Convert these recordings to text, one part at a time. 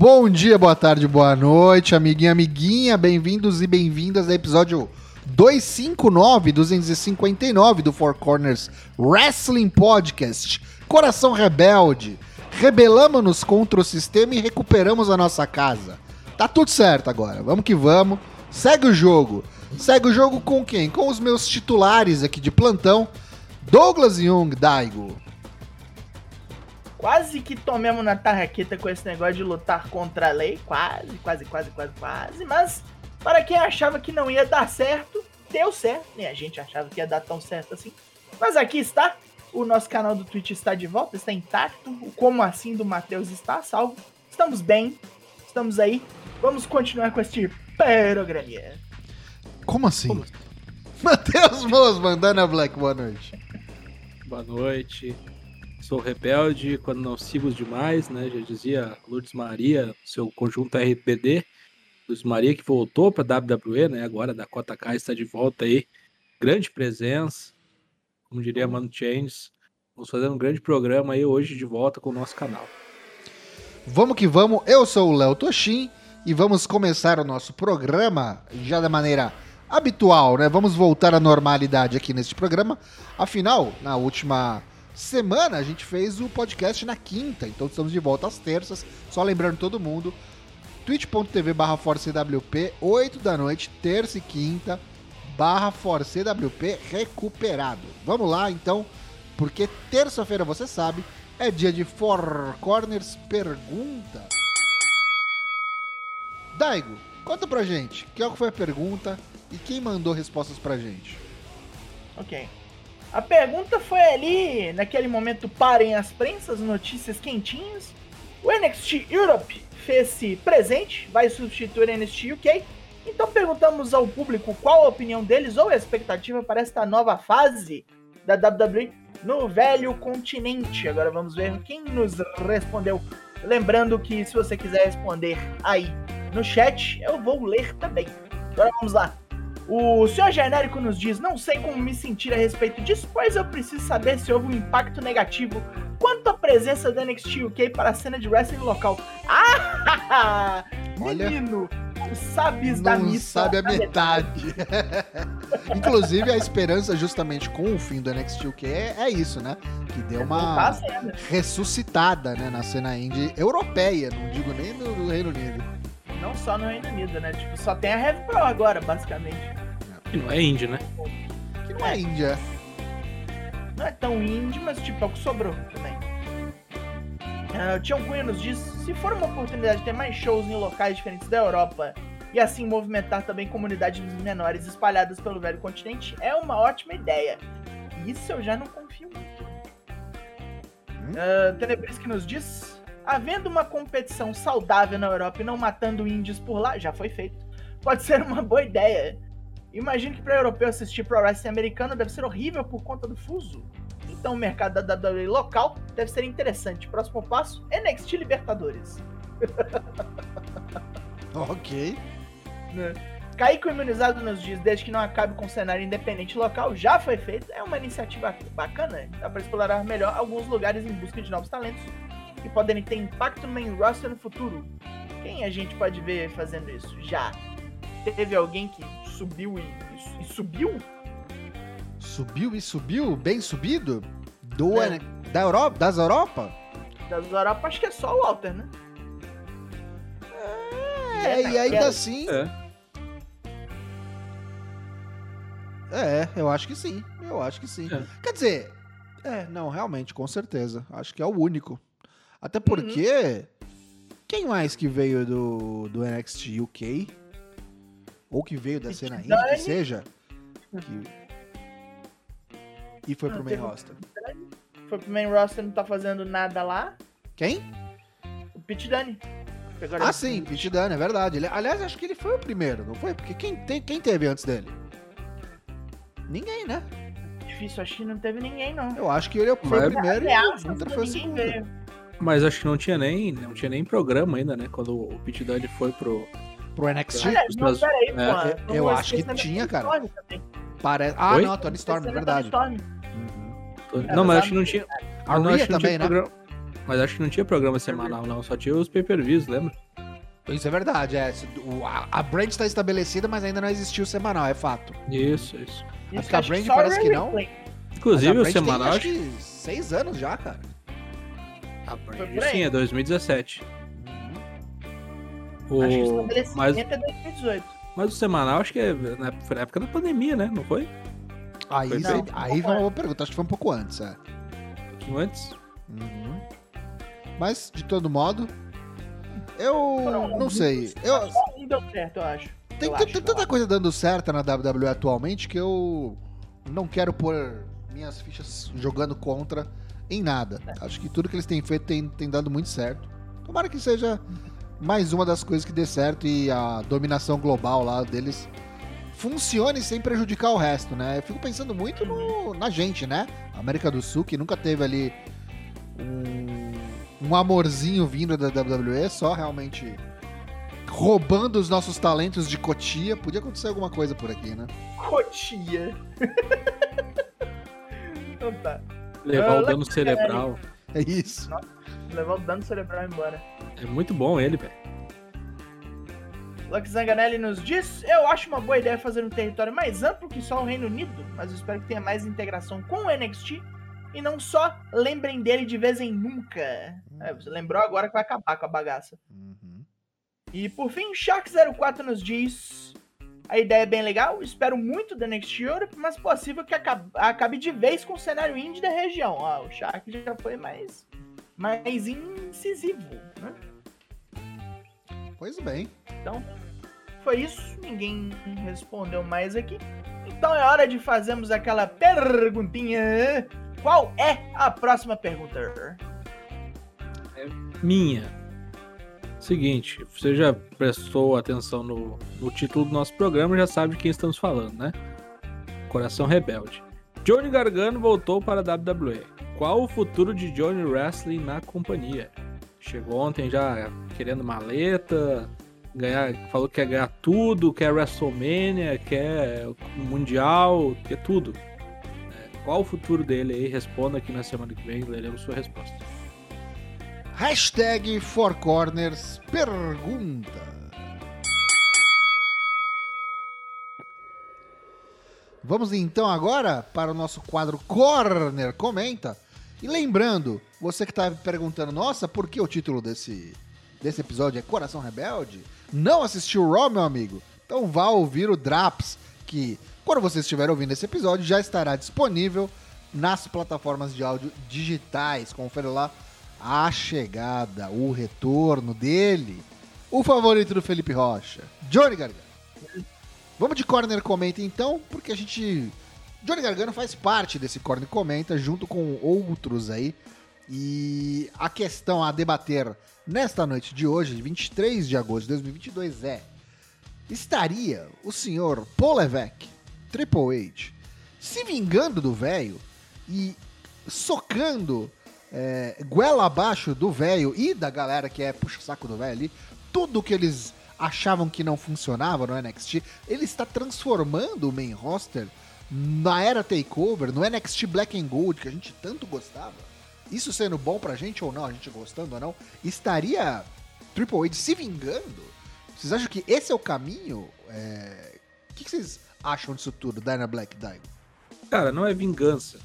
Bom dia, boa tarde, boa noite, amiguinha, amiguinha, bem-vindos e bem-vindas ao episódio 259, 259 do Four Corners Wrestling Podcast. Coração rebelde. Rebelamos-nos contra o sistema e recuperamos a nossa casa. Tá tudo certo agora, vamos que vamos. Segue o jogo. Segue o jogo com quem? Com os meus titulares aqui de plantão. Douglas Jung, Daigo. Quase que tomemos na tarraqueta com esse negócio de lutar contra a lei. Quase, quase, quase, quase, quase. Mas, para quem achava que não ia dar certo, deu certo. Nem a gente achava que ia dar tão certo assim. Mas aqui está. O nosso canal do Twitch está de volta, está intacto. O Como Assim do Matheus está salvo. Estamos bem. Estamos aí. Vamos continuar com este. Como assim? Como? Matheus Moos, mandando a Black, boa noite. Boa noite. Sou rebelde quando não sigo demais, né? Já dizia Lourdes Maria, seu conjunto RPD. Lourdes Maria que voltou para WWE, né? Agora da Cota K está de volta aí. Grande presença, como diria Mano Chains. Vamos fazer um grande programa aí hoje de volta com o nosso canal. Vamos que vamos. Eu sou o Léo Toshin e vamos começar o nosso programa já da maneira habitual, né? Vamos voltar à normalidade aqui neste programa. Afinal, na última semana a gente fez o podcast na quinta, então estamos de volta às terças. Só lembrando todo mundo, twitch.tv barra ForceWP, 8 da noite, terça e quinta, barra ForceWP recuperado. Vamos lá então, porque terça-feira, você sabe, é dia de Four Corners Pergunta. Daigo, conta pra gente, qual foi a pergunta e quem mandou respostas pra gente? Ok. A pergunta foi ali, naquele momento, parem as prensas, notícias quentinhas. O NXT Europe fez-se presente, vai substituir o NXT UK. Então perguntamos ao público qual a opinião deles ou a expectativa para esta nova fase da WWE no velho continente. Agora vamos ver quem nos respondeu. Lembrando que se você quiser responder aí no chat, eu vou ler também. Agora vamos lá. O senhor genérico nos diz: Não sei como me sentir a respeito disso, pois eu preciso saber se houve um impacto negativo quanto à presença da NXT UK para a cena de wrestling local. Ah! Menino! Olha, sabes da missa. sabe a metade. Inclusive, a esperança justamente com o fim do NXT UK é, é isso, né? Que deu uma ressuscitada né, na cena indie europeia, não digo nem no Reino Unido. Não só no Reino Unido, né? Tipo, só tem a Rev Pro agora, basicamente. Que não é indie, né? Que não é índia. Não é tão indie, mas tipo, é o que sobrou também. Uh, o Tião Cunha nos diz: se for uma oportunidade de ter mais shows em locais diferentes da Europa e assim movimentar também comunidades menores espalhadas pelo velho continente, é uma ótima ideia. Isso eu já não confio muito. Hum? Uh, Tenebris que nos diz: havendo uma competição saudável na Europa e não matando índios por lá, já foi feito. Pode ser uma boa ideia. Imagino que para europeu assistir pro wrestling americano deve ser horrível por conta do fuso. Então o mercado da WWE local deve ser interessante. Próximo passo, NXT Libertadores. ok. Né? Kaique imunizado nos diz, desde que não acabe com o cenário independente local, já foi feito. É uma iniciativa bacana. Dá para explorar melhor alguns lugares em busca de novos talentos que podem ter impacto no main roster no futuro. Quem a gente pode ver fazendo isso? Já. Teve alguém que subiu e, e, e subiu? Subiu e subiu? Bem subido? Do, é. da Europa, das Europa? Das Europa acho que é só o Walter, né? É, é e ainda assim. É. É, eu acho que sim. Eu acho que sim. É. Quer dizer, é, não, realmente, com certeza. Acho que é o único. Até porque. Uhum. Quem mais que veio do, do NXT UK? Ou que veio da cena indie, que seja, que... e foi pro main roster. Foi pro main roster, não tá fazendo nada lá. Quem? O Pit Dunne. Ah, sim, Pit Dunne, é verdade. Ele, aliás, acho que ele foi o primeiro, não foi? Porque quem, tem, quem teve antes dele? Ninguém, né? Difícil, acho que não teve ninguém, não. Eu acho que ele foi o primeiro e o Hunter foi o segundo. Veio. Mas acho que não tinha nem, não tinha nem programa ainda, né? Quando o Pit Dunne foi pro, pro NXT? É, não, peraí, é, pô, eu acho que tinha, cara. Parece... Ah, Oi? não, Tony Storm, é verdade. Uhum. Não, mas acho que não tinha. A Rhea também, né? Programa... Mas acho que não tinha programa semanal, não. Só tinha os pay-per-views, lembra? Isso é verdade, é. A, a brand está estabelecida, mas ainda não existiu o semanal, é fato. Isso, isso. Acho Isso que a Brand só parece que não. Inclusive, o a Brand tem, semanal. acho que seis anos já, cara. A Brand, sim, é 2017. Acho que o estabelecimento Mas, é 2018. mas o semanal, acho que é na, foi na época da pandemia, né? Não foi? Aí, Foi não. aí vai uma boa pergunta, acho que foi um pouco antes, é. Um pouquinho antes. Uhum. Mas, de todo modo, eu Foram não sei. Eu, deu certo, eu acho. tem, Eu tem- acho, tem eu tanta coisa dando certo na WWE atualmente que eu não quero pôr minhas fichas jogando contra em nada. Acho que tudo que eles têm feito tem, tem dado muito certo. Tomara que seja mais uma das coisas que dê certo e a dominação global lá deles funcione sem prejudicar o resto, né? Eu fico pensando muito no- na gente, né? América do Sul, que nunca teve ali um, um amorzinho vindo da WWE, só realmente roubando os nossos talentos de Cotia. Podia acontecer alguma coisa por aqui, né? Cotia. então tá. Levar Ah, o dano cerebral. É isso. Levar o dano cerebral embora. É muito bom ele, velho. Luck Zanganelli nos diz: Eu acho uma boa ideia fazer um território mais amplo que só o Reino Unido, mas eu espero que tenha mais integração com o NXT e não só lembrem dele de vez em nunca. É, você lembrou agora que vai acabar com a bagaça. Uhum. E por fim, Shark04 nos diz: A ideia é bem legal, espero muito da NXT Europe, mas possível que acabe, acabe de vez com o cenário indie da região. Ó, o Shark já foi mais, mais incisivo, né? Pois bem. Então, foi isso. Ninguém respondeu mais aqui. Então é hora de fazermos aquela perguntinha. Qual é a próxima pergunta? Minha. Seguinte, você já prestou atenção no, no título do nosso programa, já sabe de quem estamos falando, né? Coração Rebelde. Johnny Gargano voltou para a WWE. Qual o futuro de Johnny Wrestling na companhia? Chegou ontem já querendo maleta, ganhar, falou que quer ganhar tudo, quer WrestleMania, quer Mundial, quer tudo. É, qual o futuro dele aí? Responda aqui na semana que vem, leremos sua resposta. Hashtag Four Corners pergunta. Vamos então agora para o nosso quadro Corner Comenta. E lembrando, você que está perguntando, nossa, por que o título desse, desse episódio é Coração Rebelde? Não assistiu o Raw, meu amigo? Então vá ouvir o Draps, que quando você estiver ouvindo esse episódio já estará disponível nas plataformas de áudio digitais. Confere lá a chegada, o retorno dele, o favorito do Felipe Rocha, Johnny Gargano. Vamos de Corner Comenta então, porque a gente. Johnny Gargano faz parte desse Corner Comenta, junto com outros aí. E a questão a debater nesta noite de hoje, 23 de agosto de 2022, é: estaria o senhor Levesque, Triple H, se vingando do velho e socando é, goela abaixo do velho e da galera que é puxa-saco do velho ali, tudo que eles achavam que não funcionava no NXT, ele está transformando o main roster na era takeover, no NXT Black and Gold, que a gente tanto gostava. Isso sendo bom pra gente ou não, a gente gostando ou não, estaria Triple H se vingando? Vocês acham que esse é o caminho? É, O que que vocês acham disso tudo, Dana Black Dino? Cara, não é vingança.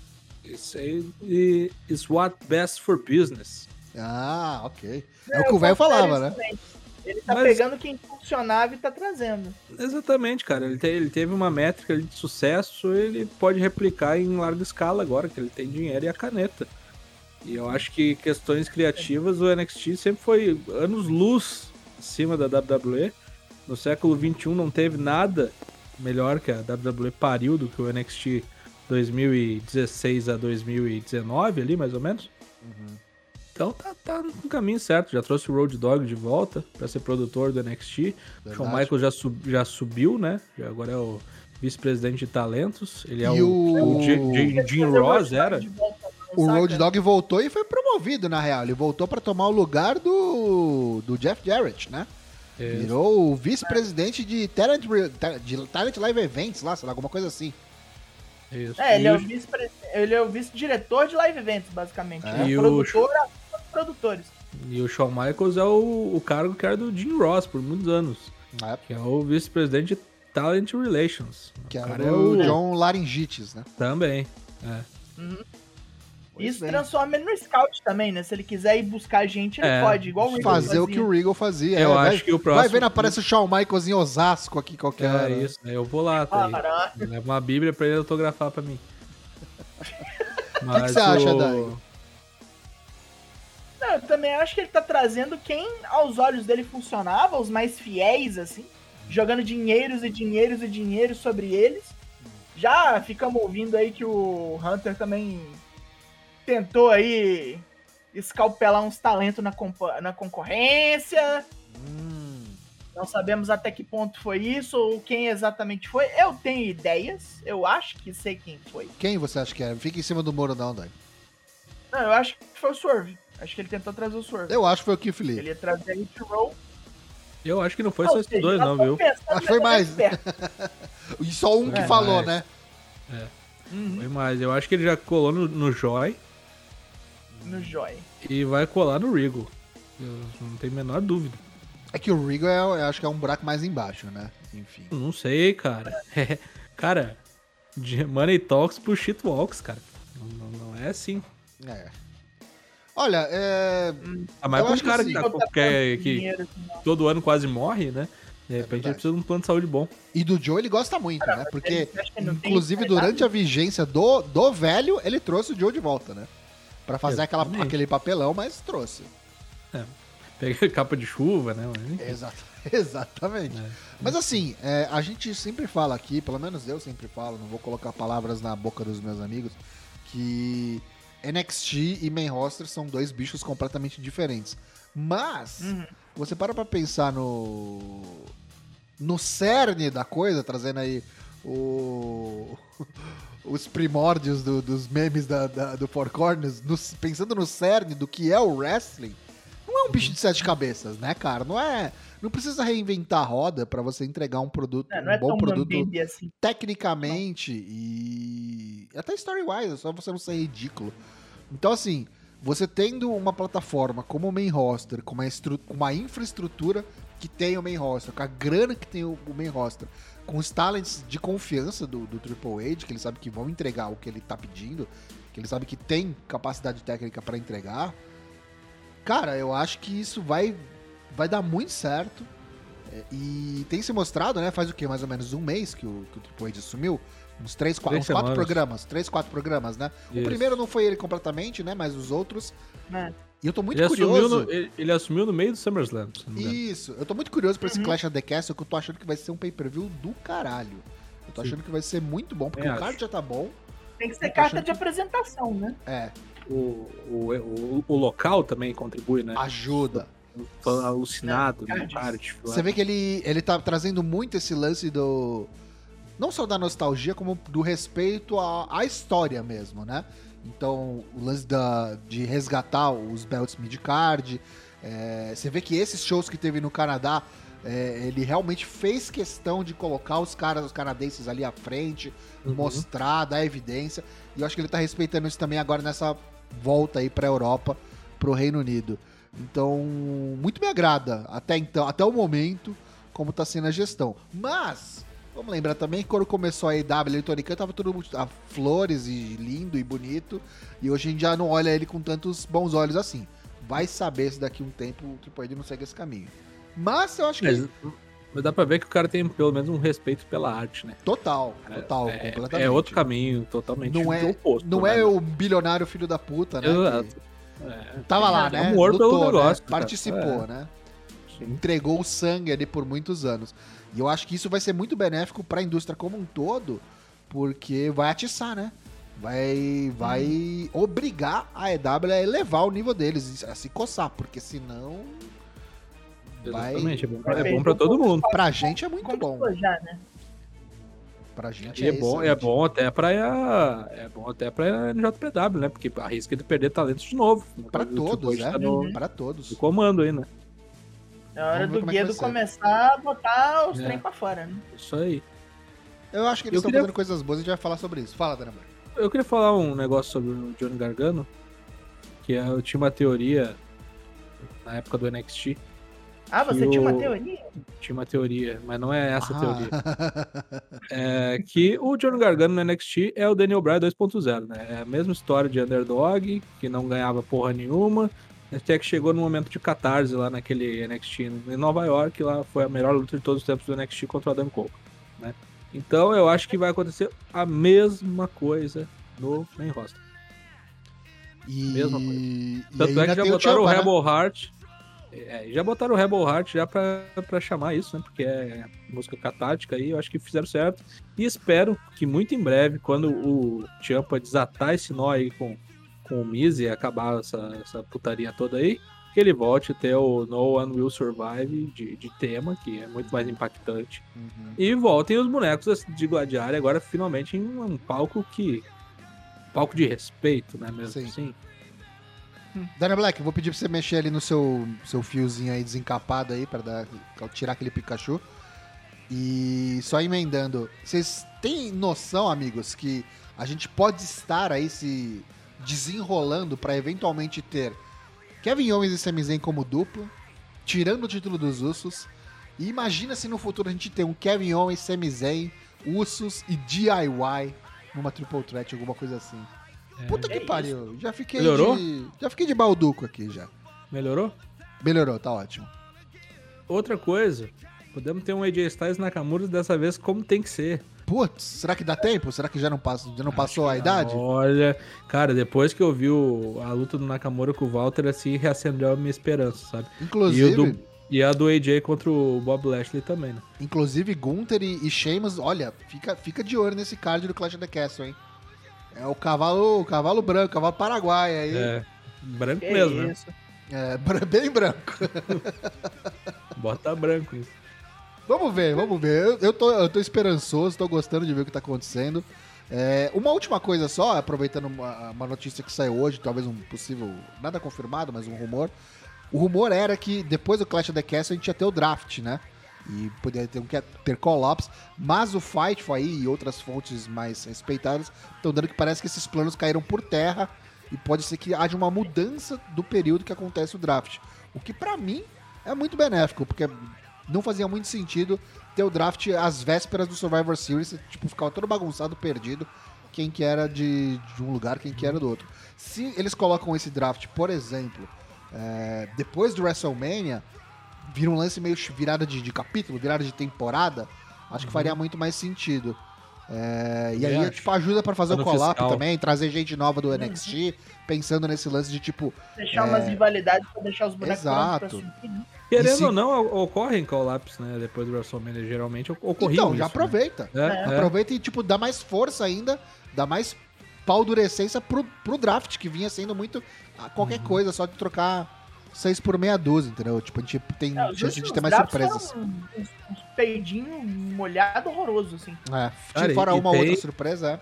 Isso aí is what best for business. Ah, ok. É o que o velho falava, né? Exatamente. Ele tá Mas- pegando quem funcionava e tá trazendo. Exatamente, cara. Ele, te- ele teve uma métrica ali de sucesso, ele pode replicar em larga escala agora, que ele tem dinheiro e a caneta. E eu acho que questões criativas, o NXT sempre foi anos luz acima da WWE. No século XXI não teve nada melhor que a WWE pariu do que o NXT 2016 a 2019 ali, mais ou menos. Então tá, tá no caminho certo. Já trouxe o Road Dogg de volta pra ser produtor do NXT. O Shawn Verdade. Michaels já, sub- já subiu, né? Já agora é o vice-presidente de talentos. Ele é E o, o- o Jim- Jim, Jim Ross, era. Volta, O? Road Dogg voltou e foi promovido, na real. Ele voltou pra tomar o lugar do, do Jeff Jarrett, né? É, Virou o vice-presidente de Talent, de Talent Live Events lá, sei lá, alguma coisa assim. isso. É, ele E é o- o vice ele é o vice-diretor de live events, basicamente. É. Ele é E o- produtor dos produtores. E o Shawn Michaels é o, o cargo que era do Jim Ross por muitos anos. É, Que é o vice-presidente de Talent Relations. que o era cara é o o John Laryngitis, né? Também. É. Pois Isso bem. transforma ele no scout também, né? Se ele quiser ir buscar a gente, ele É, pode, igual o Regal Fazer o que fazia. o Regal fazia. Eu é, vai- acho que o próximo. Vai vendo, aparece o Shawn Michaels em Osasco aqui qualquer É hora. isso, né? eu vou lá. Tá. Eu levo uma bíblia pra ele autografar pra mim. O que que você acha, Dai? Não, eu também acho que ele tá trazendo quem aos olhos dele funcionava, os mais fiéis, assim, jogando dinheiros e dinheiros e dinheiros sobre eles. Já ficamos ouvindo aí que o Hunter também tentou aí escalpelar uns talentos na, na concorrência. Hum, Não sabemos até que ponto foi isso ou quem exatamente foi. Eu tenho ideias, eu acho que sei quem foi. quem você acha que é? Fica em cima do muro não, Dai. Não, eu acho que foi o Swerve. Acho que ele tentou trazer o Swerve. Eu acho que foi o Keith Lee. Ele ia trazer a Hit Roll. Eu acho que não foi Ou só esses dois, nós não, viu? Acho que foi mais. perto. E só um que É, falou, mas- né? Uhum, Foi mais. Eu acho que ele já colou no, no Joy no Joy. e vai colar no Regal. Eu não tenho a menor dúvida. É que o Regal é, eu acho que é um buraco mais embaixo, né? Enfim. Não sei, cara. cara, de Money Talks pro Shit Walks, cara. Não, não- não é assim. É. Olha, é. Ah, mas um acho que cara sim. que, tá, que, é- que assim, todo ano quase morre, né? De repente verdade. ele precisa de um plano de saúde bom. E do Joe ele gosta muito, né? Porque, inclusive, durante a vigência do, do velho, ele trouxe o Joe de volta, né? Pra fazer aquela, aquele papelão, mas trouxe. Pega capa de chuva, né? Exato, exatamente. É. Mas assim, é, a gente sempre fala aqui, pelo menos eu sempre falo, não vou colocar palavras na boca dos meus amigos, que NXT e main roster são dois bichos completamente diferentes. Mas, Uhum. você para pra pensar no. no cerne da coisa, trazendo aí o. os primórdios do- dos memes da, da- do Four Corners, no- pensando no cerne do que é o wrestling, não é um bicho de sete cabeças, né, cara? Não é. Não precisa reinventar a roda pra você entregar um produto, É, um não é bom produto assim. tecnicamente e até story-wise, é só você não ser ridículo. Então, assim, você tendo uma plataforma como o main roster, com uma, com uma infraestrutura que tem o main roster, com a grana que tem o, o main roster, com os talents de confiança do, do Triple H, que ele sabe que vão entregar o que ele tá pedindo, que ele sabe que tem capacidade técnica pra entregar, cara, eu acho que isso vai, vai dar muito certo. É, E tem se mostrado, né? Faz o quê? Mais ou menos um mês que o, que o Triple H assumiu? Uns três, quatro, uns quatro programas. Três, quatro programas, né? O Isso. primeiro não foi ele completamente, né? Mas os outros. né? E eu tô muito Ele assumiu, curioso. no, ele, ele assumiu no meio do SummerSlam. Isso, eu tô muito curioso pra esse Uhum. Clash of the Castle, que eu tô achando que vai ser um pay-per-view do caralho. Eu tô Sim. achando que vai ser muito bom, porque Eu o card acho. já tá bom. Tem que ser carta de apresentação, né? É, O, o, o, o local também contribui, né? ajuda. Fã alucinado, Não, né? Card, Você vê que ele, ele tá trazendo muito esse lance do. Não só da nostalgia, como do respeito à, à história mesmo, né? Então, o lance da, de resgatar os belts mid-card. é, você vê que esses shows que teve no Canadá, é, ele realmente fez questão de colocar os caras, os canadenses ali à frente, Uhum. mostrar, dar evidência. E eu acho que ele tá respeitando isso também agora nessa volta aí pra Europa, pro Reino Unido. Então, muito me agrada até então, até o momento, como tá sendo a gestão. Mas, vamos lembrar também que quando começou a EW, o Tony Khan tava tudo muito- a flores e lindo e bonito, e hoje a gente já não olha ele com tantos bons olhos assim. Vai saber se daqui a um tempo o Triple não segue esse caminho. Mas eu acho que mas dá pra ver que o cara tem pelo menos um respeito pela arte, né? total, total, é, completamente. é outro caminho, totalmente Não é- oposto. Não né? é o bilionário filho da puta, né? Exato. É, Tava lá, né? amor pelo Lutou, né? negócio, cara. Participou, É. né? entregou o sangue ali por muitos anos. E eu acho que isso vai ser muito benéfico para a indústria como um todo, porque vai atiçar, né? Vai, vai obrigar a EW a elevar o nível deles, a se coçar, porque senão vai. Exatamente, é bom, Vai é bom pra todo mundo. Pra gente é muito Como bom. já, né? Pra gente E é bom, é excelente. bom até pra é bom até pra NJPW, né? Porque arrisca de perder talentos de novo. Pra O todos, né? tá no, Uhum. Pra todos. no comando aí, né? É hora Vamos do é Guedo começar a botar os É. trem pra fora, né? Isso aí. Eu acho que eles Eu estão queria- fazendo coisas boas e a gente vai falar sobre isso. Fala, Dana. Eu queria falar um negócio sobre o Johnny Gargano, que é, eu tinha uma teoria na época do NXT. Ah, você tinha uma o- teoria? Tinha uma teoria, mas não é essa a teoria. Ah. É que o Johnny Gargano no NXT é o Daniel Bryan 2.0, né? É a mesma história de underdog, que não ganhava porra nenhuma, até que chegou no momento de catarse lá naquele NXT em Nova York, lá foi a melhor luta de todos os tempos do NXT contra o Adam Cole, né? Então eu acho que vai acontecer a mesma coisa no main roster. E... Mesma e Tanto é que já botaram o, né? Rebel Heart. É, já botaram o Rebel Heart já pra, pra chamar isso, né? Porque é música catártica aí, eu acho que fizeram certo. E espero que muito em breve, quando o Champa desatar esse nó aí com, com o Miz e acabar essa, essa putaria toda aí, que ele volte a ter o No One Will Survive de, de tema, que é muito mais impactante. Uhum. E voltem os bonecos de Gladiário agora finalmente em um palco que. Palco de respeito, né? Mesmo Sim. assim. Daniel Black, vou pedir pra você mexer ali no seu, seu fiozinho aí desencapado aí, pra dar, tirar aquele Pikachu. E só emendando, vocês têm noção, amigos, que a gente pode estar aí se desenrolando pra eventualmente ter Kevin Owens e Sami Zayn como dupla, tirando o título dos Usos. E imagina se no futuro a gente tem um Kevin Owens, Sami Zayn, Usos e DIY numa Triple Threat, alguma coisa assim. É. Puta que É pariu, já fiquei Melhorou? de já fiquei de balduco aqui já. Melhorou? Melhorou, tá ótimo. Outra coisa, podemos ter um AJ Styles Nakamura dessa vez como tem que ser. Putz, será que dá tempo? Será que já não, passa, já não passou a idade? Olha, cara, depois que eu vi o- a luta do Nakamura com o Walter, assim, reacendeu a minha esperança, sabe? E, Inclusive, o do- e a do AJ contra o Bob Lashley também, né? inclusive Gunther e, e Sheamus, olha, fica, fica de olho nesse card do Clash of the Castle, hein? É o cavalo, o cavalo branco, o cavalo paraguai aí. É, branco Que mesmo, né? É, bem branco. Bota branco isso. Vamos ver, vamos ver. Eu, eu, tô, eu tô esperançoso, tô gostando de ver o que tá acontecendo. É, uma última coisa só, aproveitando uma, uma notícia que saiu hoje, talvez um possível, nada confirmado, mas um rumor. O rumor era que depois do Clash of the Castle a gente ia ter o draft, né? E poderia ter, ter call-ups, mas o Fightful aí e outras fontes mais respeitadas estão dando que parece que esses planos caíram por terra e pode ser que haja uma mudança do período que acontece o draft. O que pra mim é muito benéfico, porque não fazia muito sentido ter o draft às vésperas do Survivor Series, tipo, ficava todo bagunçado, perdido, quem que era de, de um lugar, quem que era do outro. Se eles colocam esse draft, por exemplo, é, depois do WrestleMania, vira um lance meio virada de, de capítulo, virada de temporada, acho que faria muito mais sentido. É, e aí, acho. tipo, ajuda pra fazer Ano o call-up fiscal. também, trazer gente nova do NXT, pensando nesse lance de, tipo, Deixar umas rivalidades pra deixar os bonecos Exato. né? Querendo se- ou não, o- ocorrem call-ups, né? Depois do WrestleMania, geralmente ocorriam então, já isso, né? aproveita. É, É. é. Aproveita e, tipo, dá mais força ainda, dá mais paldurecência pro, pro draft, que vinha sendo muito qualquer Uhum. coisa, só de trocar seis por meia dúzia, entendeu? Tipo, a gente tem É, os chance de ter mais surpresas. foram Uns, uns peidinhos molhados horroroso, assim. É, Cara, fora e- e uma tem- outra surpresa,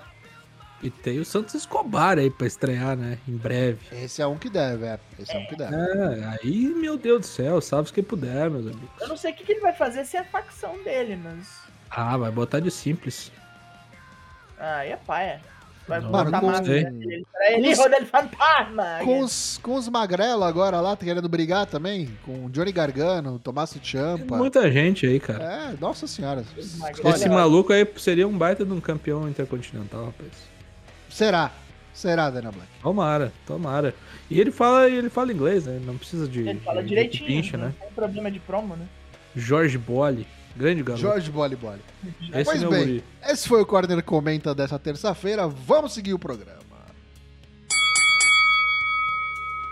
E tem o Santos Escobar aí pra estrear, né? Em breve. é. Esse é um que deve, é. Esse é um que deve. É, aí, meu Deus do céu, salve quem puder, meus amigos. Eu não sei o que, que ele vai fazer se é a facção dele, mas. Ah, vai botar de simples. Ah, aí é paia. Vai Não, mano. Pra ele, Com os- Rodel Fantasma! Com os, com os magrelo agora lá, tá querendo brigar também, com o Johnny Gargano, Tommaso Tem Ciampa. muita gente aí, cara. É, nossa senhora. Esse maluco aí seria um baita de um campeão intercontinental, rapaz. Será? Será, Dana Black? Tomara, tomara. E ele fala, ele fala inglês, né? Não precisa de. Ele fala de- de direitinho, não né? tem problema de promo, né? Jorge Bolle, grande garoto. Jorge Boli Boli. Esse Pois é meu bem, guri. esse foi o Corner Comenta dessa terça-feira. Vamos seguir o programa.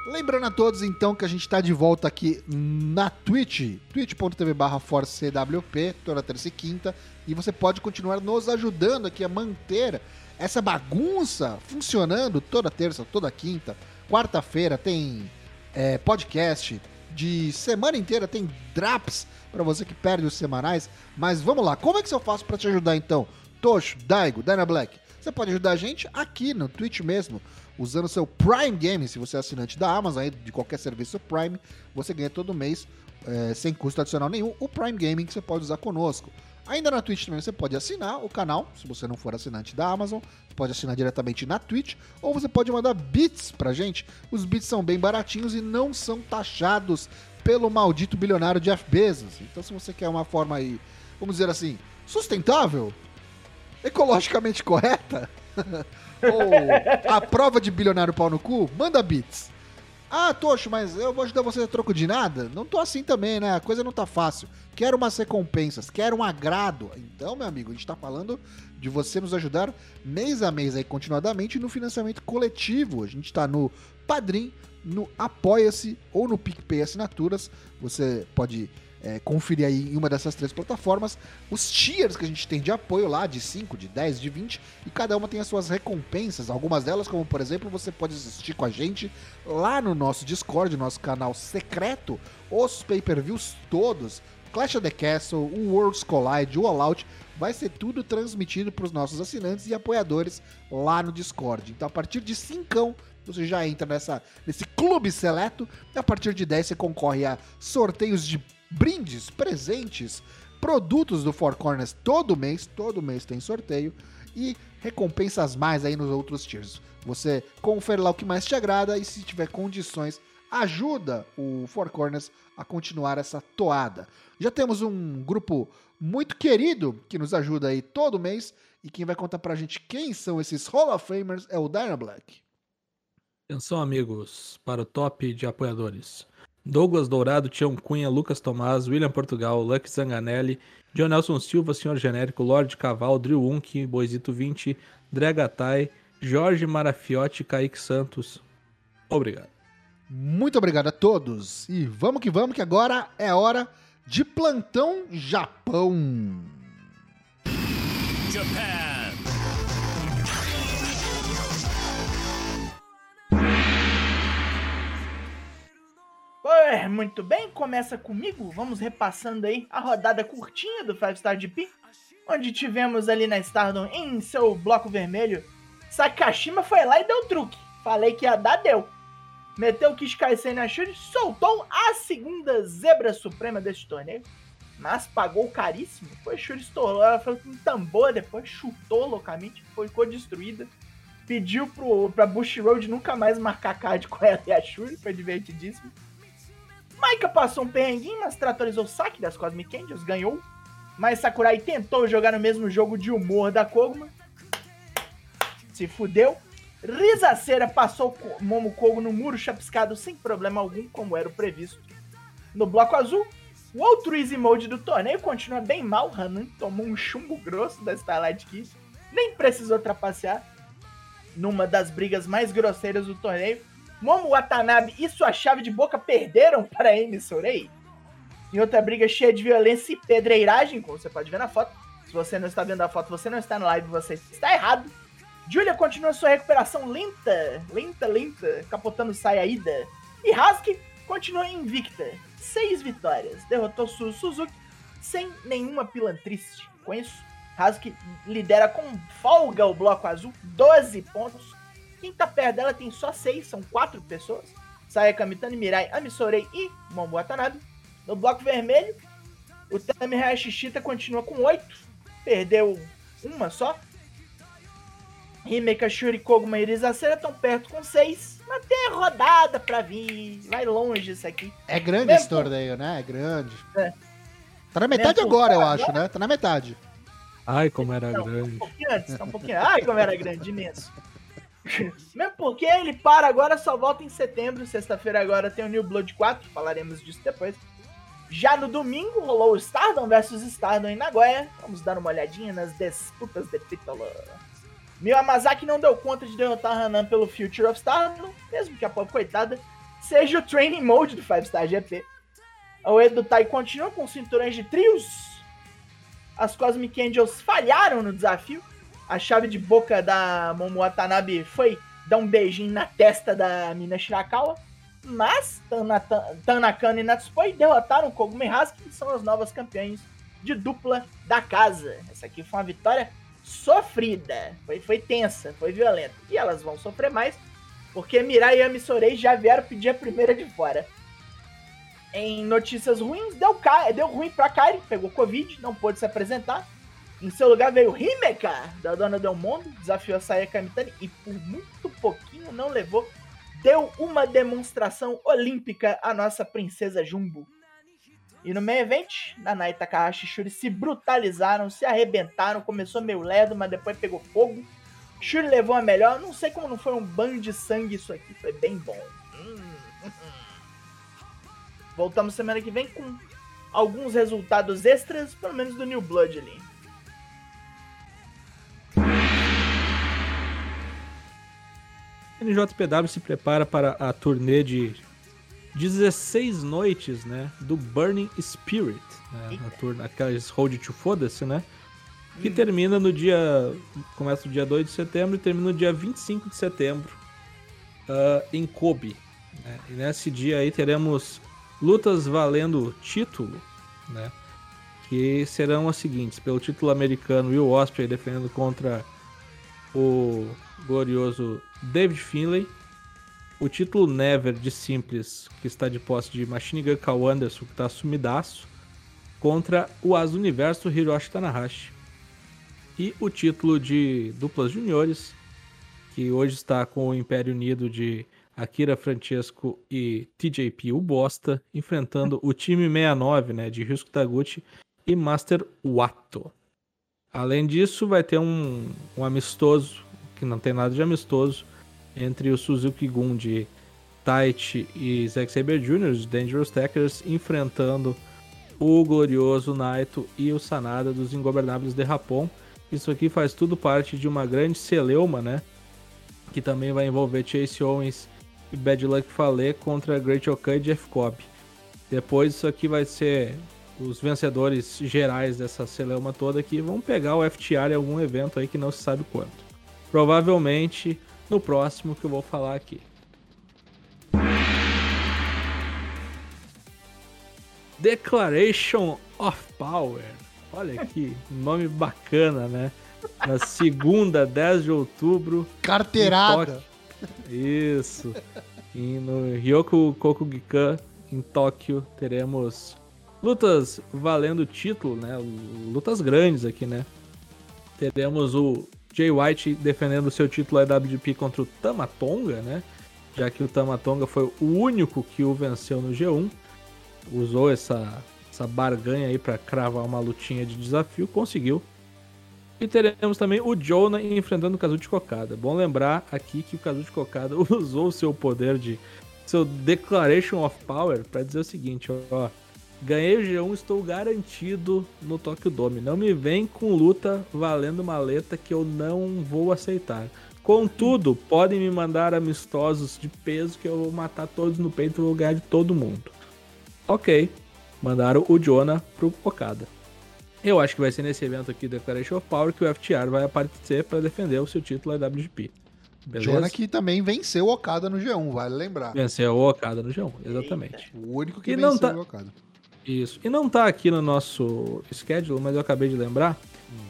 Lembrando a todos, então, que a gente está de volta aqui na Twitch, twitch.tv barra ForceCWP, toda terça e quinta, e você pode continuar nos ajudando aqui a manter essa bagunça funcionando toda terça, toda quinta, quarta-feira tem é, podcast de semana inteira, tem drops para você que perde os semanais. Mas vamos lá, como é que eu faço para te ajudar então? Tocho, Daigo, Dyna Black. Você pode ajudar a gente aqui no Twitch mesmo, usando o seu Prime Game. Se você é assinante da Amazon, aí, de qualquer serviço Prime, você ganha todo mês, é, sem custo adicional nenhum, o Prime Gaming que você pode usar conosco. Ainda na Twitch também você pode assinar o canal, se você não for assinante da Amazon, você pode assinar diretamente na Twitch, ou você pode mandar bits pra gente. Os bits são bem baratinhos e não são taxados pelo maldito bilionário Jeff Bezos. Então se você quer uma forma aí, vamos dizer assim, sustentável, ecologicamente correta, ou a prova de bilionário pau no cu, manda bits. Ah, Tocho, mas eu vou ajudar você a troco de nada? Não tô assim também, né? A coisa não tá fácil. Quero umas recompensas, quero um agrado. Então, meu amigo, a gente tá falando de você nos ajudar mês a mês aí, continuadamente, no financiamento coletivo. A gente tá no Padrim, no Apoia-se ou no PicPay Assinaturas. Você pode é, conferir aí em uma dessas três plataformas os tiers que a gente tem de apoio lá, de 5, de 10, de 20, e cada uma tem as suas recompensas. Algumas delas, como por exemplo, você pode assistir com a gente lá no nosso Discord, nosso canal secreto, os pay-per-views todos, Clash of the Castle, o Worlds Collide, o All Out, vai ser tudo transmitido para os nossos assinantes e apoiadores lá no Discord. Então, a partir de 5 você já entra nessa, nesse clube seleto. A partir de 10 você concorre a sorteios de brindes, presentes, produtos do Four Corners todo mês, todo mês tem sorteio e recompensas mais aí nos outros tiers. Você confere lá o que mais te agrada e se tiver condições, ajuda o Four Corners a continuar essa toada. Já temos um grupo muito querido que nos ajuda aí todo mês e quem vai contar pra gente quem são esses Hall of Famers é o Dyna Black. Atenção, amigos, para o top de apoiadores. Douglas Dourado, Tião Cunha, Lucas Tomás, William Portugal, Luck Zanganelli, John Nelson Silva, Senhor Genérico, Lorde Caval, Drill Unk, Boisito 20, Dregatai, Jorge Marafiotti, Kaique Santos. Obrigado. Muito obrigado a todos. E vamos que vamos, que agora é hora de Plantão Japão. Japan. Muito bem, começa comigo. Vamos repassando aí a rodada curtinha do Five Star GP, onde tivemos ali na Stardom em seu bloco vermelho. Sakashima foi lá e deu truque. Falei que ia dar, deu. Meteu o Kishikaisen na Shuri, soltou a segunda zebra suprema deste torneio. Mas pagou caríssimo. Foi Shuri estourou, ela foi com um tambor, depois chutou loucamente, ficou destruída. Pediu pro, pra Road nunca mais marcar card com ela e a Shuri, foi divertidíssimo. Maika passou um perrenguinho, mas tratorizou o saque das Cosmic Angels, ganhou. Mas Sakurai tentou jogar no mesmo jogo de humor da Koguma. Se fudeu. Rizaceira passou Momo Kogo no muro chapiscado sem problema algum, como era o previsto. No bloco azul, o outro Easy Mode do torneio continua bem mal. Hanan tomou um chumbo grosso da Starlight Kiss. Nem precisou trapacear. Numa das brigas mais grosseiras do torneio, Momo Watanabe e sua chave de boca perderam para Amy Sorei. Em outra briga cheia de violência e pedreiragem, como você pode ver na foto. Se você não está vendo a foto, você não está na live, você está errado. Julia continua sua recuperação lenta, lenta, lenta, capotando Sayaida. E Hasuki continua invicta. Seis vitórias. Derrotou Suzuki sem nenhuma pilantrice. Com isso, Hasuki lidera com folga o bloco azul, 12 pontos. Quem tá perto dela tem só seis, são quatro pessoas. Sayaka Mitani, Mirai, Amisorei e Momo Watanabe. No bloco vermelho, o Tami Hayashishita continua com oito. Perdeu uma só. Himeka, Shuri, Koguma e Irizacera estão perto com seis. Mas tem rodada pra vir. Vai longe isso aqui. É grande Mesmo esse torneio, né? É grande. É. Tá na metade Mesmo agora, eu acho, né? Tá na metade. Ai, como era Não, grande. Um pouquinho antes, tá um pouquinho. Ai, como era grande, imenso. Mesmo porque ele para agora, só volta em setembro. Sexta-feira agora tem o New Blood 4, falaremos disso depois. Já no domingo rolou o Stardom versus Stardom em Nagoya. Vamos dar uma olhadinha nas disputas de título. Mio Amazaki não deu conta de derrotar Hanan pelo Future of Stardom, mesmo que a pobre coitada seja o Training Mode do 5 Star GP. O Edo Tai continua com cinturões de trios. As Cosmic Angels falharam no desafio a chave de boca da Momo Watanabe foi dar um beijinho na testa da Mina Shirakawa. Mas Tanakana e Natsupoi derrotaram Koguma e Hasuki, que são as novas campeãs de dupla da casa. Essa aqui foi uma vitória sofrida, foi, foi tensa, foi violenta. E elas vão sofrer mais, porque Mirai e Amisorei já vieram pedir a primeira de fora. Em notícias ruins, deu, deu ruim pra Kairi, pegou Covid, não pôde se apresentar. Em seu lugar veio Himeka, da Dona Del Mundo, desafiou a Saya Kamitani e por muito pouquinho não levou. Deu uma demonstração olímpica à nossa princesa Jumbo. E no meio evento, Nanai Takahashi e Shuri se brutalizaram, se arrebentaram, começou meio ledo, mas depois pegou fogo. Shuri levou a melhor, não sei como não foi um banho de sangue isso aqui, foi bem bom. Hum. Voltamos semana que vem com alguns resultados extras, pelo menos do New Blood ali. NJPW se prepara para a turnê de 16 noites, né, do Burning Spirit, né, a turma, aquelas Hold to Foda-se, né, que hum. termina no dia, começa no dia 2 de setembro e termina no dia 25 de setembro uh, em Kobe. Né, e nesse dia aí teremos lutas valendo título, né, que serão as seguintes, pelo título americano, Will Ospreay defendendo contra o glorioso David Finlay, o título Never de Simples, que está de posse de Machine Gun Cal Anderson, que está sumidaço, contra o As Universo Hiroshi Tanahashi. E o título de duplas juniores, que hoje está com o Império Unido de Akira Francesco e TJP o Bosta, enfrentando o time 69, né, de Ryusuke Taguchi e Master Wato. Além disso, vai ter um, um amistoso, que não tem nada de amistoso, entre o Suzuki Gun de Taichi e Zack Saber Jr., os Dangerous Tackers, enfrentando o glorioso Naito e o Sanada dos Ingobernáveis de Japão. Isso aqui faz tudo parte de uma grande celeuma, né? Que também vai envolver Chase Owens e Bad Luck Fale contra Great Okai e Jeff Cobb. Depois isso aqui vai ser os vencedores gerais dessa celeuma toda que vão pegar o FTR em algum evento aí que não se sabe quanto. Provavelmente no próximo que eu vou falar aqui. Declaration of Power. Olha que nome bacana, né? Na segunda, 10 de outubro. Carteirada. Isso. E no Ryoku Kokugikan, em Tóquio, teremos lutas valendo título, né? Lutas grandes aqui, né? Teremos o Jay White defendendo seu título IWGP contra o Tamatonga, né? Já que o Tamatonga foi o único que o venceu no G1. Usou essa, essa barganha aí para cravar uma lutinha de desafio, conseguiu. E teremos também o Jonah enfrentando o Kazuchi Kokada. Bom lembrar aqui que o Kazuchi Kokada usou o seu poder de seu Declaration of Power para dizer o seguinte, ó, Ganhei o G1, estou garantido no Tokyo Dome. Não me vem com luta valendo maleta que eu não vou aceitar. Contudo, podem me mandar amistosos de peso que eu vou matar todos no peito no lugar de todo mundo. Ok, mandaram o Jonah pro Okada. Eu acho que vai ser nesse evento aqui, Declaration of Power, que o FTR vai aparecer para defender o seu título da WGP. Beleza? Jonah que também venceu o Okada no G1, vale lembrar. Venceu o Okada no G1, exatamente. O único que e venceu tá... o Okada. Isso. E não tá aqui no nosso schedule, mas eu acabei de lembrar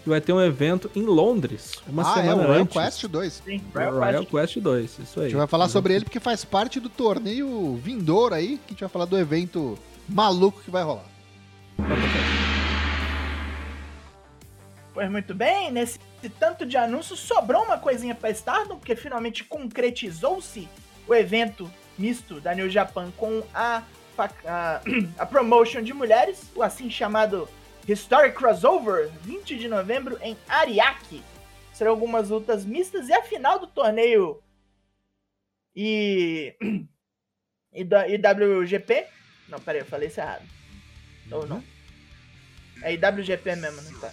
que vai ter um evento em Londres, uma ah, semana é, o Royal antes. Quest 2. Sim, Royal, Royal Quest. 2, isso aí. A gente vai falar uhum. sobre ele porque faz parte do torneio vindouro aí, que a gente vai falar do evento maluco que vai rolar. Pois muito bem, nesse tanto de anúncios, sobrou uma coisinha pra Stardom, porque finalmente concretizou-se o evento misto da New Japan com a a, a promotion de mulheres, o assim chamado Historic Crossover, 20 de novembro em Ariake. Serão algumas lutas mistas e a final do torneio e e IWGP. Não, peraí, eu falei isso errado. Ou não? É IWGP mesmo, não tá?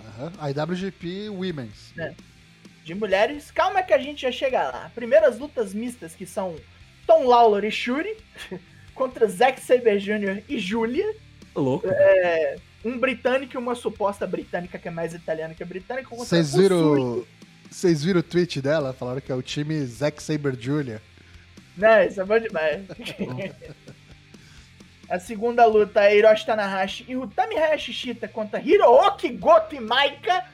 Aham, uhum. IWGP Women's. É. De mulheres, calma que a gente já chega lá. Primeiras lutas mistas que são Tom Lawler e Shuri. contra Zack Saber Jr. e Julia. Louco. É, um britânico e uma suposta britânica que é mais italiana que a britânica. Vocês viram, vocês viram o tweet dela? Falaram que é o time Zack Saber Jr. Não, isso é bom demais. a segunda luta é Hiroshi Tanahashi e Utami Hayashishita contra Hirooki Goto e Maika.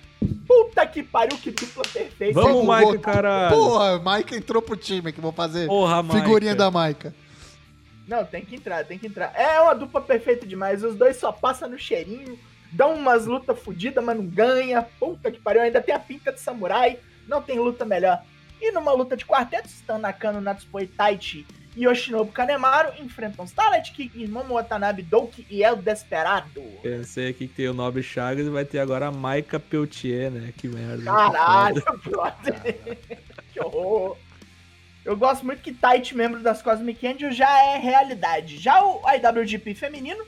Puta que pariu, que dupla perfeita. Vamos, Maika, cara. Porra, Maika entrou pro time que vou fazer Porra, figurinha da Maika. Não, tem que entrar, tem que entrar. É uma dupla perfeita demais. Os dois só passam no cheirinho, dão umas lutas fodidas, mas não ganha. Puta que pariu, ainda tem a pinta de samurai. Não tem luta melhor. E numa luta de quartetos, Tanakano, Natsupoi, Taichi e Yoshinobu Kanemaru enfrentam Starlight Kick, Momo Watanabe, Douki e El Desperado. Pensei aqui que tem o Nobre Chagas e vai ter agora a Maika Peltier, né? Que merda. Caralho, brother. que horror. Eu gosto muito que Taichi, membro das Cosmic Angel, já é realidade. Já o IWGP feminino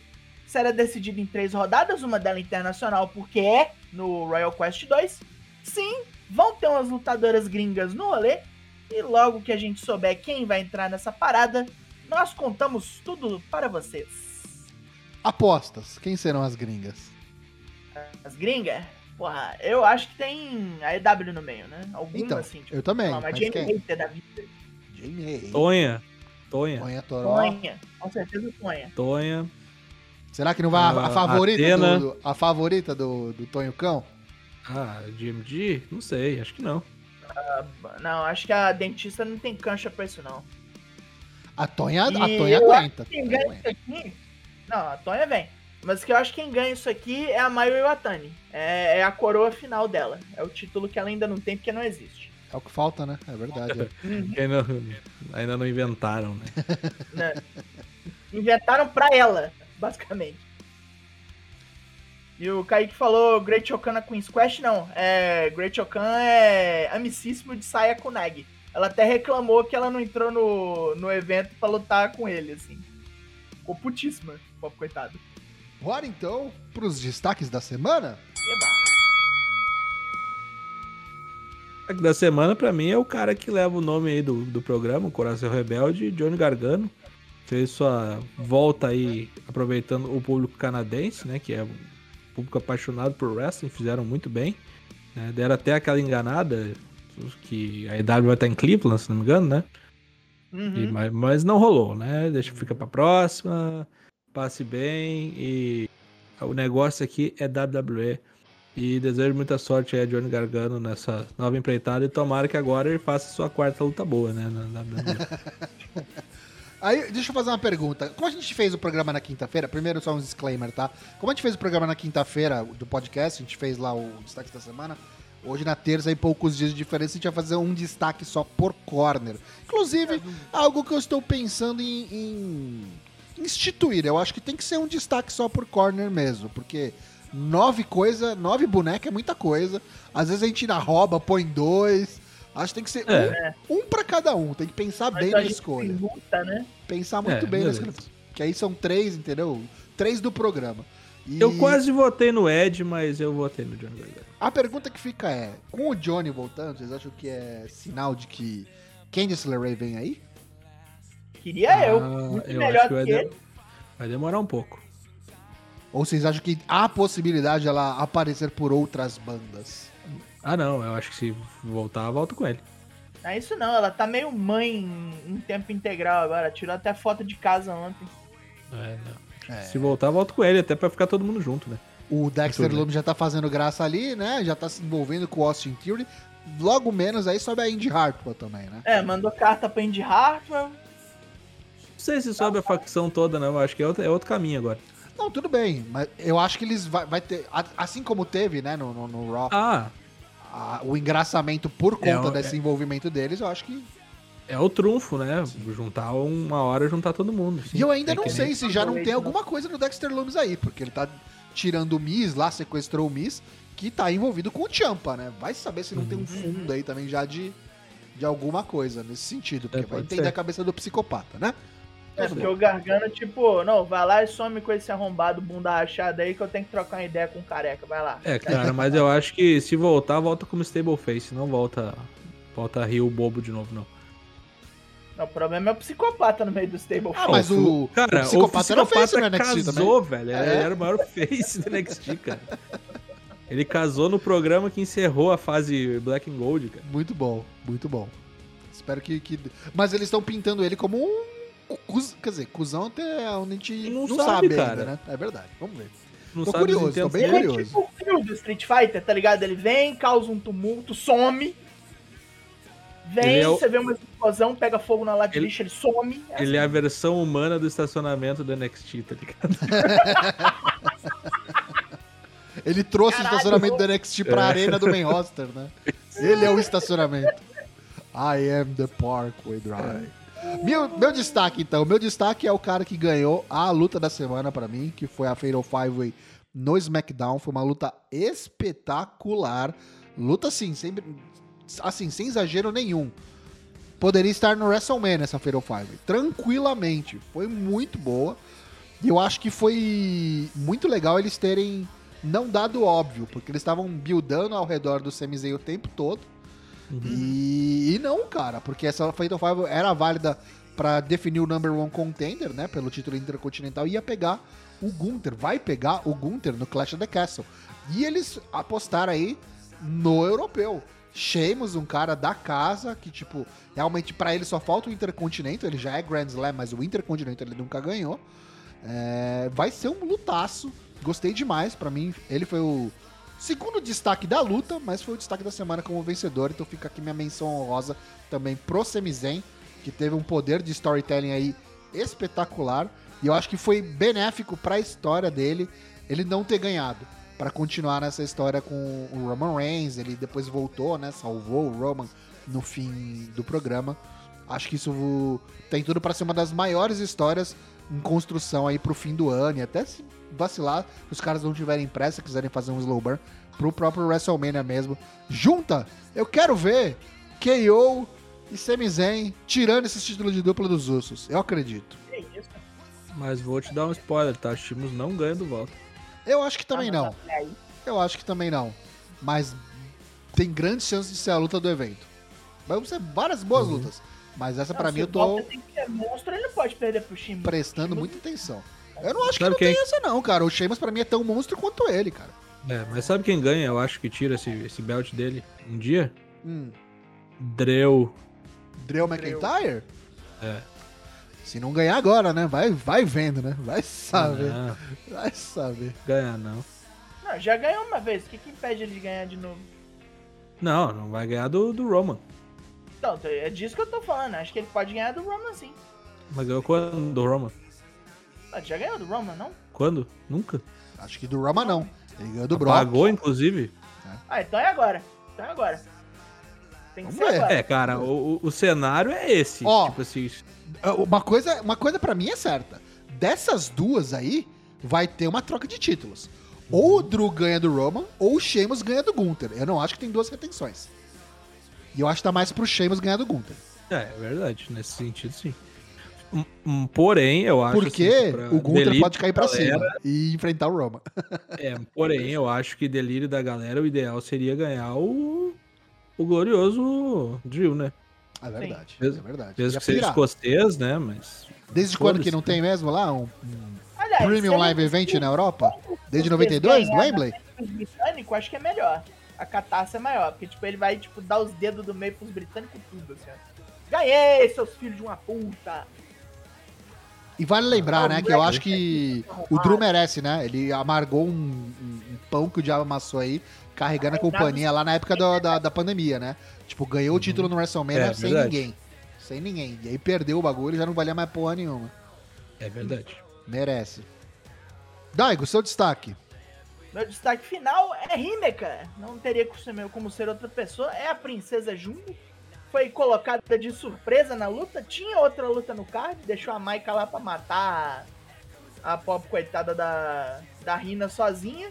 será decidido em três rodadas, uma dela internacional porque é no Royal Quest 2. Sim, vão ter umas lutadoras gringas no rolê. E logo que a gente souber quem vai entrar nessa parada, nós contamos tudo para vocês. Apostas. Quem serão as gringas? As gringas? Porra, eu acho que tem a EW no meio, né? Alguma Então, assim. Tipo, eu também. uma mas Jamie quem? Hater da vida. Jamie Hayter. Tonha. Tonha. Tonha Toró. Tonha. Com certeza Tonha. Tonha. Será que não vai a, a Ah, favorita Atena. do, do- a favorita do, do Tonho Cão? Ah, GMG? Não sei, acho que não. Não, acho que a dentista não tem cancha pra isso, não. A Tonha, a Tonha aguenta. Quem ganha isso aqui. Não, a Tonha vem. Mas que eu acho que quem ganha isso aqui é a Mayu Iwatani. É, é a coroa final dela. É o título que ela ainda não tem porque não existe. É o que falta, né? É verdade. é. Ainda, ainda não inventaram, né? né? Inventaram pra ela, basicamente. E o Kaique falou Great Okan na Queen's Quest, não. É, Great Okan é amicíssimo de Saya Kunagi. Ela até reclamou que ela não entrou no, no evento pra lutar com ele, assim. Ficou putíssima, pobre coitado. Bora então pros destaques da semana? Eba. O da semana, pra mim, é o cara que leva o nome aí do, do programa, o Coração Rebelde, Johnny Gargano. Fez sua volta aí, aproveitando o público canadense, né? Que é um público apaixonado por wrestling, fizeram muito bem. né, deram até aquela enganada que a EW vai estar em Cleveland, se não me engano, né? E- Uhum. mas, mas não rolou, né? Deixa fica pra próxima, passe bem e o negócio aqui é WWE. E desejo muita sorte aí a Johnny Gargano nessa nova empreitada e tomara que agora ele faça sua quarta luta boa, né? Na WWE. Aí, deixa eu fazer uma pergunta. Como a gente fez o programa na quinta-feira, primeiro só um disclaimer, tá? Como a gente fez o programa na quinta-feira do podcast, a gente fez lá o destaque da semana. Hoje, na terça, em poucos dias de diferença, a gente vai fazer um destaque só por corner. Inclusive, algo que eu estou pensando em, em instituir. Eu acho que tem que ser um destaque só por corner mesmo, porque nove coisa, nove bonecos é muita coisa. Às vezes a gente ainda rouba, põe dois. Acho que tem que ser É. um, um pra cada um. Tem que pensar Mas bem na escolha luta, né? pensar muito É, bem nas beleza. que aí são três, entendeu? Três do programa. E Eu quase votei no Ed, mas eu votei no Johnny Gargano. A pergunta que fica é: com o Johnny voltando, vocês acham que é sinal de que Candice LeRae vem aí? Queria eu. Ah, Muito eu melhor acho que vai, que de- ele. vai demorar um pouco. Ou vocês acham que há possibilidade de ela aparecer por outras bandas? Ah, não, eu acho que se voltar, volto com ele. Não é isso não, ela tá meio mãe em em tempo integral agora. Tirou até foto de casa ontem. É, não. É. Se voltar, volto com ele, até pra ficar todo mundo junto, né? O Dexter. Lumis já tá fazendo graça ali, né? Já tá se envolvendo com o Austin Theory. Logo menos aí sobe a Indy Hartwell também, né? É, mandou carta pra Indy Hartwell. Não sei se sobe a facção toda, não. Eu acho que é outro, é outro caminho agora. Não, tudo bem, mas eu acho que eles vai, vai ter. Assim como teve, né, no, no, no Raw, Ah, a- o engraçamento por conta o- desse envolvimento deles, eu acho que. é o trunfo, né? Juntar uma hora, juntar todo mundo. E eu ainda É não sei nem- se já não tem alguma coisa no Dexter Lumis aí, porque ele tá tirando o Miz lá, sequestrou o Miz, que tá envolvido com o Champa, né? Vai saber se não tem um fundo aí também já de, de alguma coisa nesse sentido, porque É, vai entender ser. a cabeça do psicopata, né? É, porque o Gargano, tipo, não, vai lá e some com esse arrombado bunda rachada aí que eu tenho que trocar uma ideia com o careca. Vai lá. É, cara, mas eu acho que se voltar, volta como stable face, não volta volta a rir o bobo de novo, não. Não, o problema é o psicopata no meio do stable. Ah, mas o, Cara, o psicopata, era face no psicopata NXT casou, também. velho. É. Ele era o maior face do NXT, cara. Ele casou no programa que encerrou a fase Black and Gold, cara. Muito bom, muito bom. Espero que. que... Mas eles estão pintando ele como um. Cuz- Quer dizer, cuzão até onde a gente Não não, sabe, sabe, cara. ainda, né? É verdade. Vamos ver. Não Tô curioso, tô bem é curioso. tipo o Phil do Street Fighter, tá ligado? Ele vem, causa um tumulto, some, Vem, é o- você vê uma explosão, pega fogo na lata de Ele- lixo, ele some. é Ele é a versão humana do estacionamento do NXT, tá ligado? Ele trouxe Caralho. o estacionamento do NXT pra É. arena do main roster, né? Ele é o estacionamento. I am the Parkway Drive. Meu, meu destaque, então. Meu destaque é o cara que ganhou a luta da semana pra mim, que foi a Fatal Five Way no SmackDown. Foi uma luta espetacular. Luta, assim, sem, assim, sem exagero nenhum. Poderia estar no WrestleMania essa Fatal Five. Tranquilamente. Foi muito boa. E eu acho que foi muito legal eles terem não dado óbvio, porque eles estavam buildando ao redor do Sami o tempo todo. E, e não, cara, porque essa Fatal Five era válida pra definir o number one contender, né, pelo título intercontinental, ia pegar o Gunther, vai pegar o Gunther no Clash of the Castle. E eles apostaram aí no europeu. Sheamus, um cara da casa, que, tipo, realmente pra ele só falta o Intercontinental, ele já é Grand Slam, mas o Intercontinental ele nunca ganhou. É, vai ser um lutaço. Gostei demais. Pra mim, ele foi o segundo destaque da luta, mas foi o destaque da semana como vencedor. Então fica aqui minha menção honrosa também pro Sami Zayn, que teve um poder de storytelling aí espetacular. E eu acho que foi benéfico pra história dele ele não ter ganhado. Pra continuar nessa história com o Roman Reigns. Ele depois voltou, né? Salvou o Roman no fim do programa. Acho que isso tem tudo pra ser uma das maiores histórias em construção aí pro fim do ano. E até se vacilar, se os caras não tiverem pressa, quiserem fazer um slow burn pro próprio WrestleMania mesmo. Junta! Eu quero ver KO e Sami Zayn tirando esses títulos de dupla dos Usos. Eu acredito. Mas vou te dar um spoiler, tá? Os times não ganham do volta. Eu acho que também Ah, não. aí. Eu acho que também não. Mas tem grandes chances de ser a luta do evento. Vão ser várias boas Uhum. lutas. Mas essa Não, pra se mim eu o tô Walter tem que ser monstro, ele não pode perder pro time. prestando muita atenção. Eu não acho que Sabe não quem? tem essa não, cara. O Sheamus pra mim é tão monstro quanto ele, cara. É, mas sabe quem ganha? Eu acho que tira esse, esse belt dele um dia? Hum. Drew. Drew McIntyre? É. Se não ganhar agora, né? Vai, vai vendo, né? Vai saber. Não, Vai saber. ganha não. Não, já ganhou uma vez. O que, que impede ele de ganhar de novo? Não, não vai ganhar do, do Roman. Então, é disso que eu tô falando. Acho que ele pode ganhar do Roman sim. Mas ganhou quando do Roman? Ah, já ganhou do Roman, não? Quando? Nunca. Acho que do Roma não. Ele ganhou do Brock. Pagou, inclusive. Ah, então é agora. Então é agora. Tem que Vamos ser ver. agora. É, cara, o, o- cenário é esse. Ó. Tipo assim, Ah, Uma coisa, uma coisa para mim é certa. Dessas duas aí, vai ter uma troca de títulos. Ou o Drew ganha do Roman, ou o Sheamus ganha do Gunther. Eu não acho que tem duas retenções. E eu acho que tá mais pro Sheamus ganhar do Gunther. é, é verdade. Nesse sentido, sim. Hum, porém, eu acho Porque assim, pra o Gunther delírio pode cair galera- cima e enfrentar o Roman. É, porém, eu acho que delírio da galera, o ideal seria ganhar o, o glorioso Drill, né? É verdade. Mesmo- É verdade. Mesmo que seja escocês, né? Mas. Desde quando que não tem mesmo lá um, um se Premium Live Event na Europa? Desde se 92, ganhar Wembley? Os britânicos, acho que é melhor. A catástrofe é maior, porque tipo, ele vai tipo, dar os dedos do meio pros britânicos tudo, assim. ó. Ganhei, seus filhos de uma puta! E vale lembrar, né, que eu acho que o Drew merece, né? Ele amargou um, um- pão que o diabo amassou aí, carregando a companhia lá na época da, da, da pandemia, né? Tipo, ganhou o título no WrestleMania É, sem verdade. ninguém. Sem ninguém. E aí perdeu o bagulho e já não valia mais porra nenhuma. É verdade. Merece. Daigo, seu destaque. Meu destaque final é Himeka. Não teria como ser, como ser outra pessoa. É a Princesa Jumbo. Foi colocada de surpresa na luta. Tinha outra luta no card. Deixou a Maika lá pra matar a, pobre coitada da, da Rina sozinha.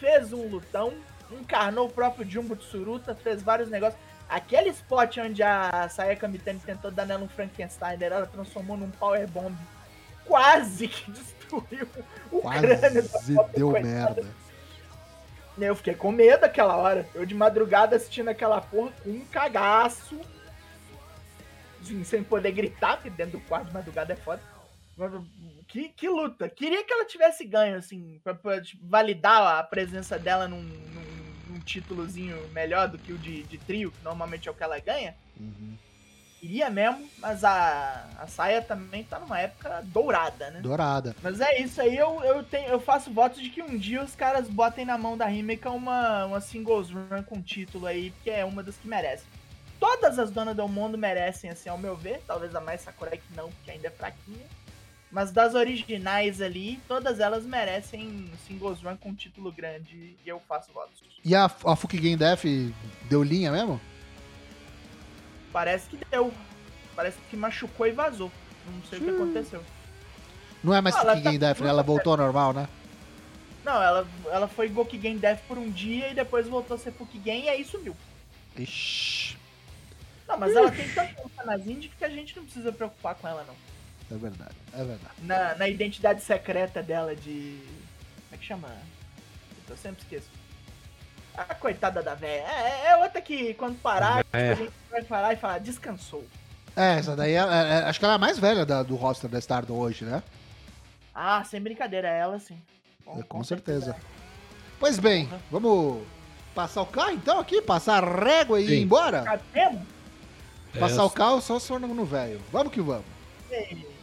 Fez um lutão. Encarnou o próprio Jumbo de Suruta. Fez vários negócios. Aquele spot onde a Sayaka Mitani tentou dar nela um Frankenstein, ela transformou num powerbomb. Quase que destruiu o crânio da Quase deu coitada. merda. Eu fiquei com medo aquela hora. Eu de madrugada assistindo aquela porra com um cagaço. Assim, sem poder gritar, porque dentro do quarto de madrugada é foda. Que, que luta. Queria que ela tivesse ganho, assim, pra, pra, validar a presença dela num, num, num títulozinho melhor do que o de, de trio, que normalmente é o que ela ganha. Uhum. Queria mesmo, mas a, a saia também tá numa época dourada, né? Dourada. Mas é isso aí, eu, eu, tenho, eu faço votos de que um dia os caras botem na mão da Himeka uma, uma singles run com título aí, porque é uma das que merece. todas as donas do mundo merecem, assim, ao meu ver. Talvez a mais Sakurai que não, porque ainda é fraquinha. Mas das originais ali, todas elas merecem singles run com título grande e eu faço votos. E a, a Game Def deu linha mesmo? Parece que deu. Parece que machucou e vazou. Não sei Sim. o que aconteceu. Não é mais ah, tá Def, né? Ela voltou ao normal, né? Não, ela, ela foi Game Def por um dia e depois voltou a ser Game e aí sumiu. Ixi. Não, mas Ixi. ela tem tanta nas Indie que a gente não precisa preocupar com ela, não. É verdade, é verdade. Na, na identidade secreta dela de. Como é que chama? Eu sempre esqueço. A coitada da velha. É, é, outra que quando parar, é. a gente vai parar e falar, descansou. É, essa daí é, é, acho que ela é a mais velha da, do roster da Stardom hoje, né? Ah, sem brincadeira, é ela sim. Com, com certeza. certeza. Pois bem, uhum. vamos passar o carro então aqui? Passar a régua e ir embora? Cabemos? Passar é, o carro só se for no velho. Vamos que vamos. Ei.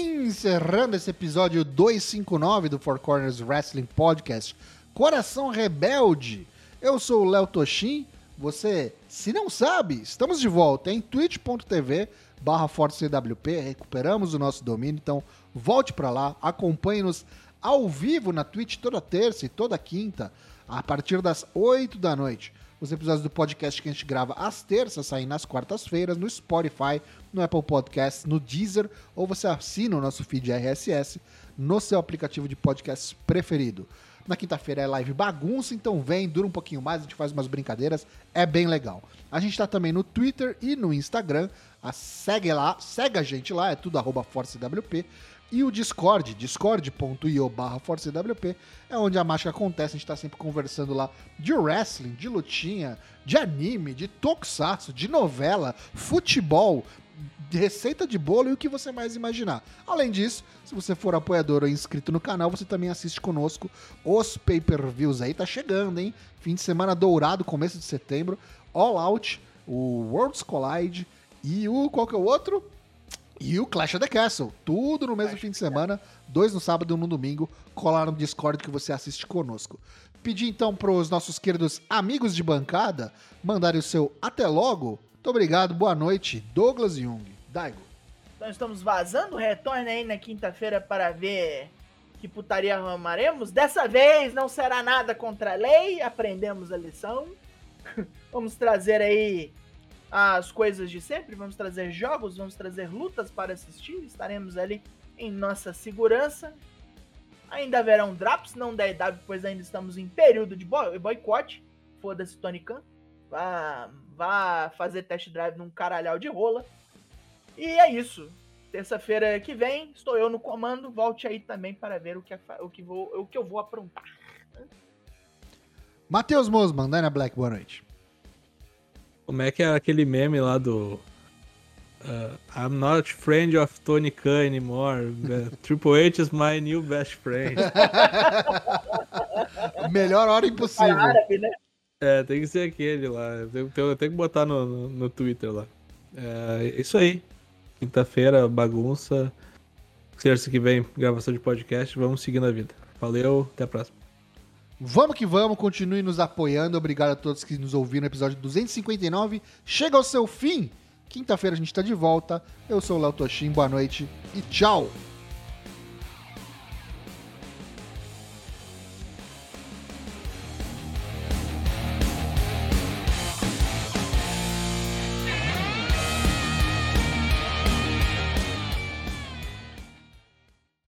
Encerrando esse episódio 259 do Four Corners Wrestling Podcast, Coração Rebelde. Eu sou o Léo Toshin. Você, se não sabe, estamos de volta em twitch.tv barra ForceCWP. Recuperamos o nosso domínio, então volte para lá, acompanhe-nos ao vivo na Twitch toda terça e toda quinta, a partir das 8 da noite. Os episódios do podcast que a gente grava às terças saem nas quartas-feiras no Spotify, no Apple Podcasts, no Deezer, ou você assina o nosso feed RSS no seu aplicativo de podcast preferido. Na quinta-feira é live bagunça, então vem, dura um pouquinho mais, a gente faz umas brincadeiras, é bem legal. A gente tá também no Twitter e no Instagram, a segue lá, segue a gente lá, é tudo arroba ForceWP. E o Discord, discord.io barra ForceWP, é onde a mágica acontece. A gente tá sempre conversando lá de wrestling, de lutinha, de anime, de tokusatsu, de novela, futebol, de receita de bolo e o que você mais imaginar. Além disso, se você for apoiador ou inscrito no canal, você também assiste conosco os pay-per-views aí. Tá chegando, hein? Fim de semana dourado, começo de setembro. All Out, o Worlds Collide e o... qual que é o outro? E o Clash of the Castle. Tudo no mesmo Clash fim de semana. Dois no sábado e um no domingo. Colar no Discord que você assiste conosco. Pedir então para os nossos queridos amigos de bancada mandarem o seu até logo. Muito obrigado, boa noite, Douglas Jung. Daigo. Nós estamos vazando, retorne aí na quinta-feira para ver que putaria arrumaremos. Dessa vez não será nada contra a lei, aprendemos a lição. Vamos trazer aí as coisas de sempre, vamos trazer jogos, vamos trazer lutas para assistir, estaremos ali em nossa segurança. Ainda haverão drops, não da EW, pois ainda estamos em período de boicote. Foda-se, Tony Khan. Vá, vá fazer test drive num caralhau de rola. E é isso. Terça-feira que vem, estou eu no comando. Volte aí também para ver o que, o que, vou, o que eu vou aprontar. Matheus Mosman, Dana Black, boa noite. Como é que é aquele meme lá do. Uh, I'm not friend of Tony Khan anymore. Triple H is my new best friend. Melhor hora impossível. Árabe, né? É, tem que ser aquele lá. Eu tenho, eu tenho que botar no, no, no Twitter lá. É isso aí. Quinta-feira, bagunça. Terça que vem, gravação de podcast. Vamos seguindo a vida. Valeu, até a próxima. Vamos que vamos, continue nos apoiando. Obrigado a todos que nos ouviram no episódio 259. Chega ao seu fim. Quinta-feira a gente está de volta. Eu sou o Léo Toshin, boa noite e tchau!